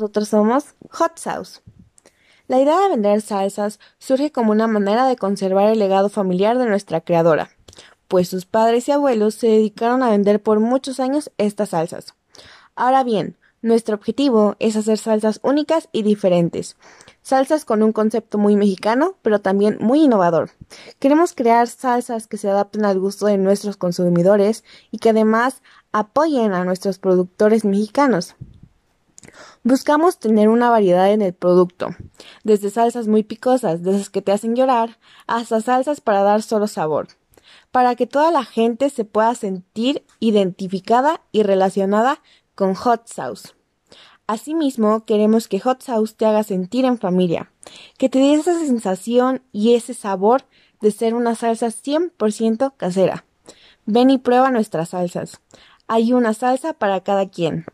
Nosotros somos Hot Sauce. La idea de vender salsas surge como una manera de conservar el legado familiar de nuestra creadora, pues sus padres y abuelos se dedicaron a vender por muchos años estas salsas. Ahora bien, nuestro objetivo es hacer salsas únicas y diferentes, salsas con un concepto muy mexicano, pero también muy innovador. Queremos crear salsas que se adapten al gusto de nuestros consumidores y que además apoyen a nuestros productores mexicanos. Buscamos tener una variedad en el producto, desde salsas muy picosas, de esas que te hacen llorar, hasta salsas para dar solo sabor, para que toda la gente se pueda sentir identificada y relacionada con Hot Sauce. Asimismo, queremos que Hot Sauce te haga sentir en familia, que te dé esa sensación y ese sabor de ser una salsa 100% casera. Ven y prueba nuestras salsas. Hay una salsa para cada quien.